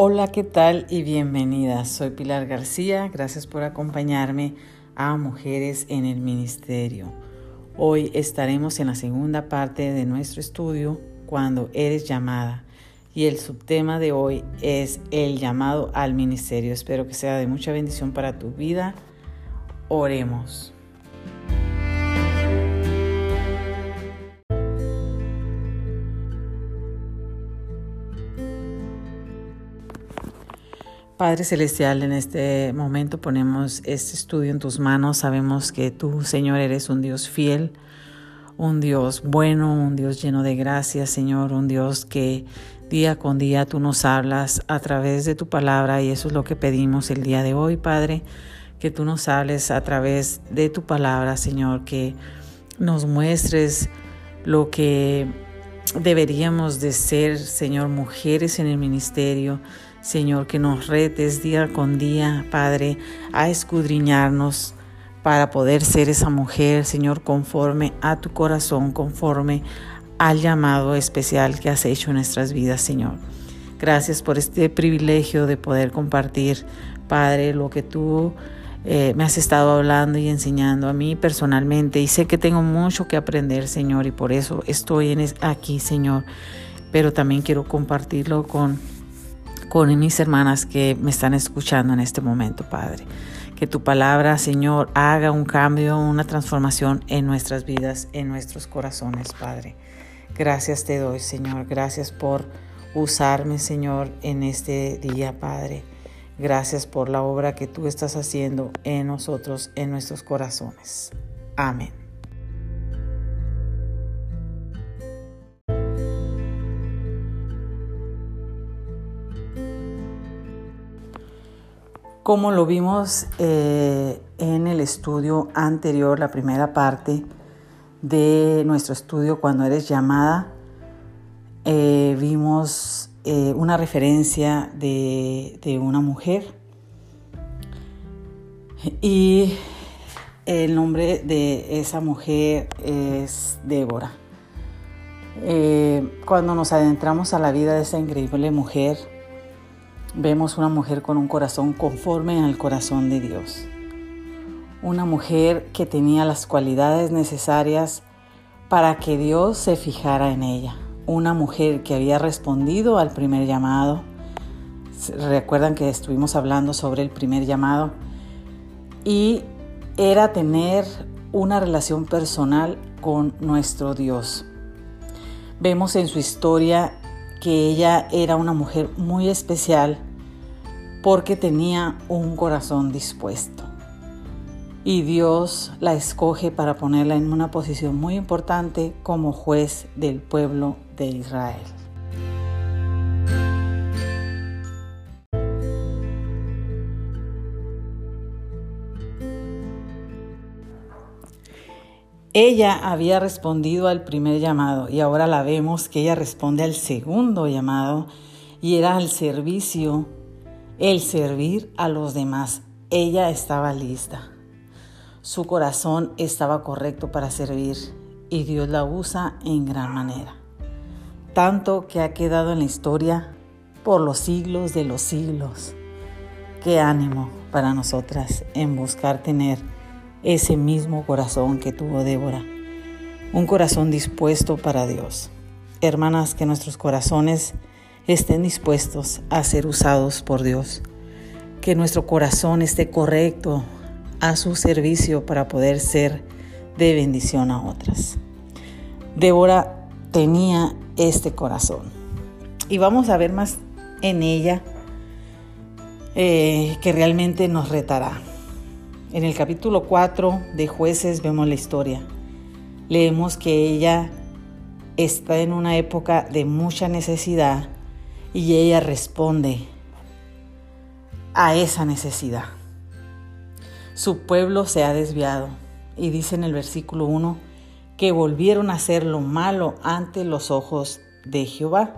Hola, ¿qué tal? Y bienvenida. Soy Pilar García. Gracias por acompañarme a Mujeres en el Ministerio. Hoy estaremos en la segunda parte de nuestro estudio, Cuando eres llamada. Y el subtema de hoy es el llamado al ministerio. Espero que sea de mucha bendición para tu vida. Oremos. Padre Celestial, en este momento ponemos este estudio en tus manos. Sabemos que tú, Señor, eres un Dios fiel, un Dios bueno, un Dios lleno de gracia, Señor, un Dios que día con día tú nos hablas a través de tu palabra y eso es lo que pedimos el día de hoy, Padre, que tú nos hables a través de tu palabra, Señor, que nos muestres lo que deberíamos de ser, Señor, mujeres en el ministerio, Señor, que nos retes día con día, Padre, a escudriñarnos para poder ser esa mujer, Señor, conforme a tu corazón, conforme al llamado especial que has hecho en nuestras vidas, Señor. Gracias por este privilegio de poder compartir, Padre, lo que tú eh, me has estado hablando y enseñando a mí personalmente. Y sé que tengo mucho que aprender, Señor, y por eso estoy aquí, Señor. Pero también quiero compartirlo con con mis hermanas que me están escuchando en este momento, Padre. Que tu palabra, Señor, haga un cambio, una transformación en nuestras vidas, en nuestros corazones, Padre. Gracias te doy, Señor. Gracias por usarme, Señor, en este día, Padre. Gracias por la obra que tú estás haciendo en nosotros, en nuestros corazones. Amén. Como lo vimos eh, en el estudio anterior, la primera parte de nuestro estudio cuando eres llamada, eh, vimos eh, una referencia de, de, una mujer y el nombre de esa mujer es Débora. cuando nos adentramos a la vida de esa increíble mujer, vemos una mujer con un corazón conforme al corazón de Dios. Una mujer que tenía las cualidades necesarias para que Dios se fijara en ella. Una mujer que había respondido al primer llamado. Recuerdan que estuvimos hablando sobre el primer llamado. Y era tener una relación personal con nuestro Dios. Vemos en su historia que ella era una mujer muy especial porque tenía un corazón dispuesto. Y Dios la escoge para ponerla en una posición muy importante como juez del pueblo de Israel. Ella había respondido al primer llamado y ahora la vemos que ella responde al segundo llamado y era al servicio, el servir a los demás. Ella estaba lista. Su corazón estaba correcto para servir y Dios la usa en gran manera. Tanto que ha quedado en la historia por los siglos de los siglos. Qué ánimo para nosotras en buscar tener ese mismo corazón que tuvo Débora, un corazón dispuesto para Dios. Hermanas, que nuestros corazones estén dispuestos a ser usados por Dios, que nuestro corazón esté correcto a su servicio para poder ser de bendición a otras. Débora tenía este corazón y vamos a ver más en ella eh, que realmente nos retará. En el capítulo 4 de jueces vemos la historia. Leemos que ella está en una época de mucha necesidad y ella responde a esa necesidad. Su pueblo se ha desviado y dice en el versículo 1 que volvieron a hacer lo malo ante los ojos de Jehová.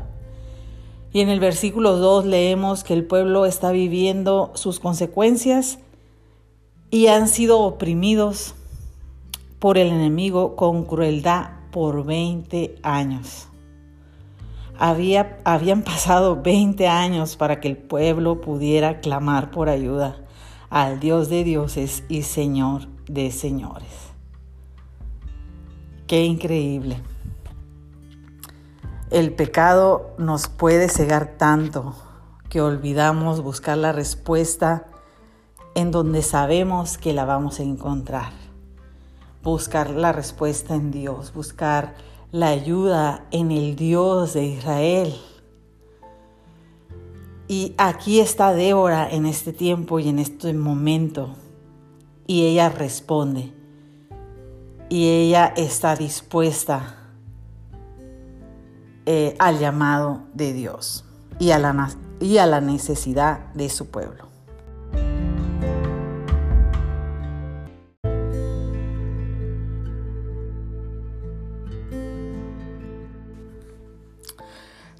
Y en el versículo 2 leemos que el pueblo está viviendo sus consecuencias y han sido oprimidos por el enemigo con crueldad por 20 años. Había, habían pasado 20 años para que el pueblo pudiera clamar por ayuda al Dios de dioses y Señor de señores. Qué increíble. El pecado nos puede cegar tanto que olvidamos buscar la respuesta en donde sabemos que la vamos a encontrar. Buscar la respuesta en Dios, buscar la ayuda en el Dios de Israel. Y aquí está Débora en este tiempo y en este momento. Y ella responde. Y ella está dispuesta eh, al llamado de Dios y a, la, y a la necesidad de su pueblo.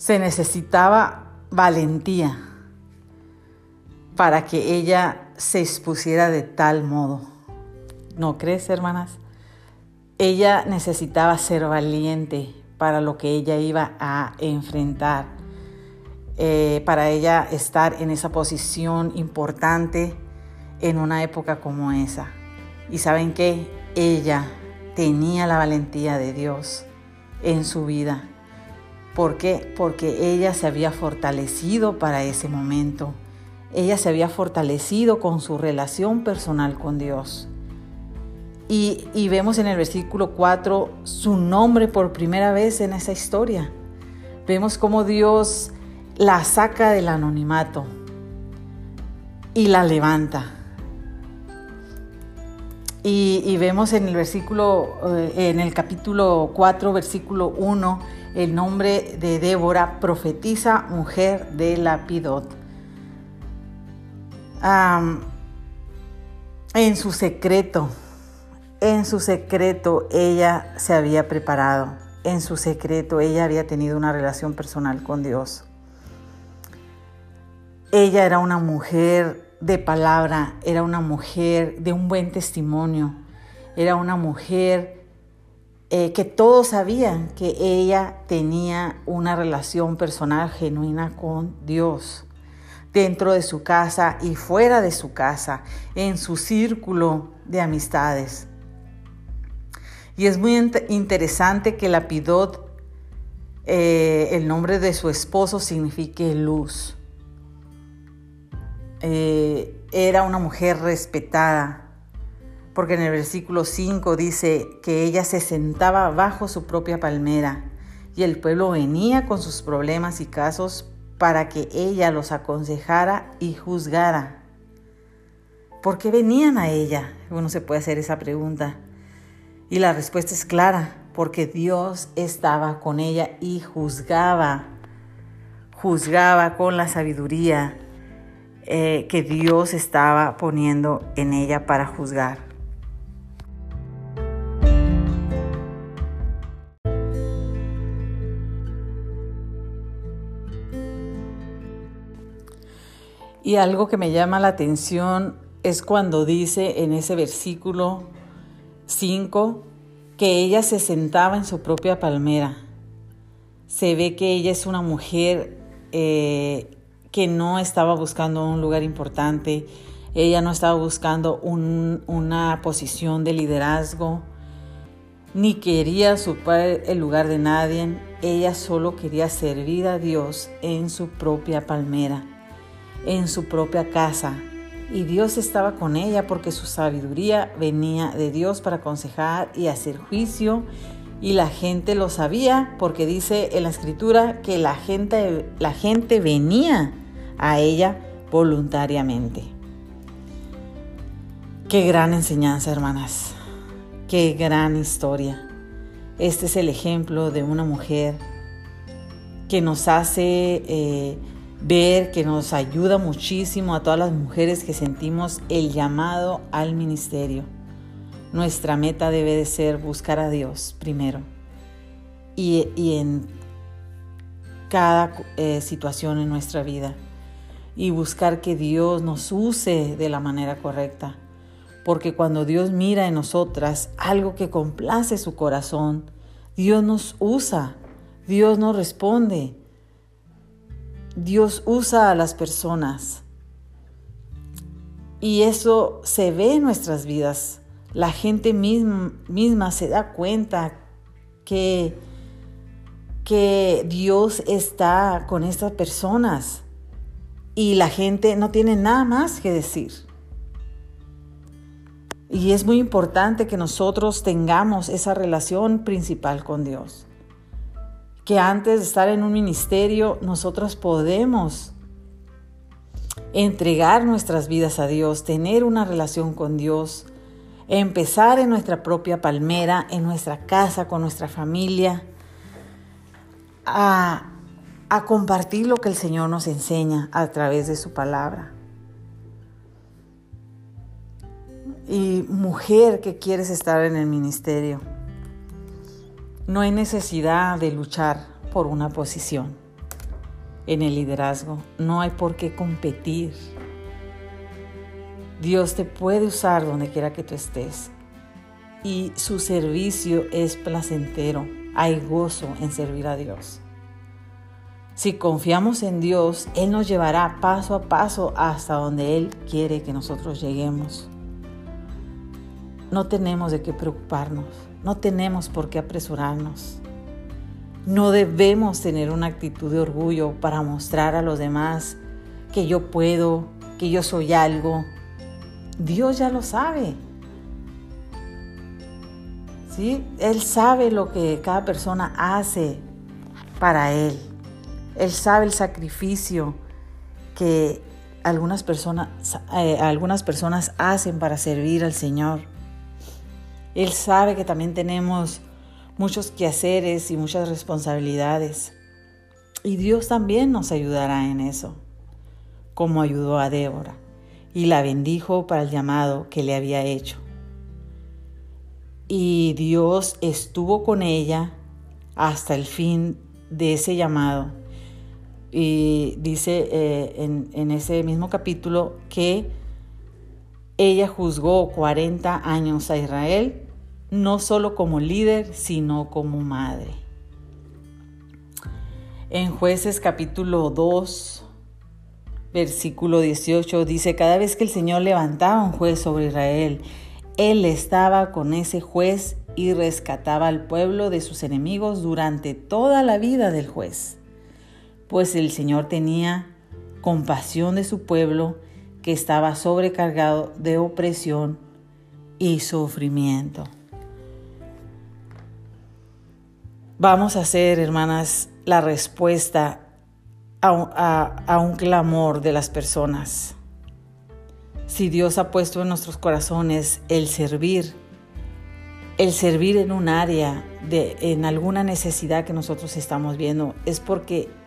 Se necesitaba valentía para que ella se expusiera de tal modo. ¿No crees, hermanas? Ella necesitaba ser valiente para lo que ella iba a enfrentar, eh, para ella estar en esa posición importante en una época como esa. Y saben que ella tenía la valentía de Dios en su vida ¿Por qué? Porque ella se había fortalecido para ese momento. Ella se había fortalecido con su relación personal con Dios. Y, vemos en el versículo 4 su nombre por primera vez en esa historia. Vemos cómo Dios la saca del anonimato y la levanta. Y, vemos en el versículo, eh, en el capítulo 4, versículo 1, el nombre de Débora, profetiza mujer de Lapidot. en su secreto, en su secreto ella se había preparado, en su secreto ella había tenido una relación personal con Dios. Ella era una mujer de palabra, era una mujer de un buen testimonio, era una mujer eh, que todos sabían que ella tenía una relación personal genuina con Dios, dentro de su casa y fuera de su casa, en su círculo de amistades. Y es muy interesante que Lapidot, eh, el nombre de su esposo signifique luz. Eh, era una mujer respetada, porque en el versículo 5 dice que ella se sentaba bajo su propia palmera y el pueblo venía con sus problemas y casos para que ella los aconsejara y juzgara. ¿Por qué venían a ella? Uno se puede hacer esa pregunta. Y la respuesta es clara, porque Dios estaba con ella y juzgaba, juzgaba con la sabiduría eh, que Dios estaba poniendo en ella para juzgar. Y algo que me llama la atención es cuando dice en ese versículo 5 que ella se sentaba en su propia palmera. Se ve que ella es una mujer eh, que no estaba buscando un lugar importante, ella no estaba buscando una posición de liderazgo, ni quería supar el lugar de nadie, ella solo quería servir a Dios en su propia palmera en su propia casa. Y Dios estaba con ella porque su sabiduría venía de Dios para aconsejar y hacer juicio. Y la gente lo sabía porque dice en la escritura que la gente, la gente venía a ella voluntariamente. Qué gran enseñanza, hermanas. Qué gran historia. Este es el ejemplo de una mujer que nos hace eh, ver que nos ayuda muchísimo a todas las mujeres que sentimos el llamado al ministerio. Nuestra meta debe de ser buscar a Dios primero y, en cada eh, situación en nuestra vida y buscar que Dios nos use de la manera correcta. Porque cuando Dios mira en nosotras algo que complace su corazón, Dios nos usa, Dios nos responde, Dios usa a las personas y eso se ve en nuestras vidas. La gente misma, misma se da cuenta que, que Dios está con estas personas y la gente no tiene nada más que decir. Y es muy importante que nosotros tengamos esa relación principal con Dios. Que antes de estar en un ministerio, nosotros podemos entregar nuestras vidas a Dios, tener una relación con Dios, empezar en nuestra propia palmera, en nuestra casa, con nuestra familia, a, a compartir lo que el Señor nos enseña a través de su palabra. Y mujer que quieres estar en el ministerio, no hay necesidad de luchar por una posición en el liderazgo. No hay por qué competir. Dios te puede usar donde quiera que tú estés. Y su servicio es placentero. Hay gozo en servir a Dios. Si confiamos en Dios, Él nos llevará paso a paso hasta donde Él quiere que nosotros lleguemos. No tenemos de qué preocuparnos, no tenemos por qué apresurarnos. No debemos tener una actitud de orgullo para mostrar a los demás que yo puedo, que yo soy algo. Dios ya lo sabe. ¿Sí? Él sabe lo que cada persona hace para Él. Él sabe el sacrificio que algunas personas, eh, algunas personas hacen para servir al Señor. Él sabe que también tenemos muchos quehaceres y muchas responsabilidades. Y Dios también nos ayudará en eso, como ayudó a Débora y la bendijo para el llamado que le había hecho. Y Dios estuvo con ella hasta el fin de ese llamado. Y dice eh, en, en ese mismo capítulo que ella juzgó 40 años a Israel no solo como líder, sino como madre. En jueces capítulo 2, versículo 18 dice, cada vez que el Señor levantaba un juez sobre Israel, Él estaba con ese juez y rescataba al pueblo de sus enemigos durante toda la vida del juez, pues el Señor tenía compasión de su pueblo que estaba sobrecargado de opresión y sufrimiento. Vamos a hacer, hermanas, la respuesta a un, clamor de las personas. Si Dios ha puesto en nuestros corazones el servir, el servir en un área, de, en alguna necesidad que nosotros estamos viendo, es porque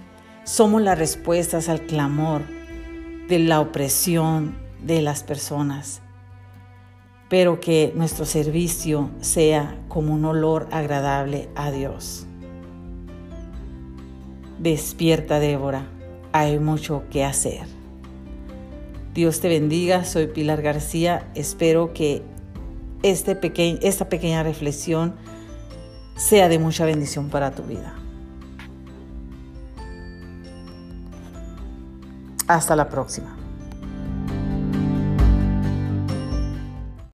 somos las respuestas al clamor de la opresión de las personas pero que nuestro servicio sea como un olor agradable a Dios. Despierta, Débora, hay mucho que hacer. Dios te bendiga, soy Pilar García, espero que este esta pequeña reflexión sea de mucha bendición para tu vida. Hasta la próxima.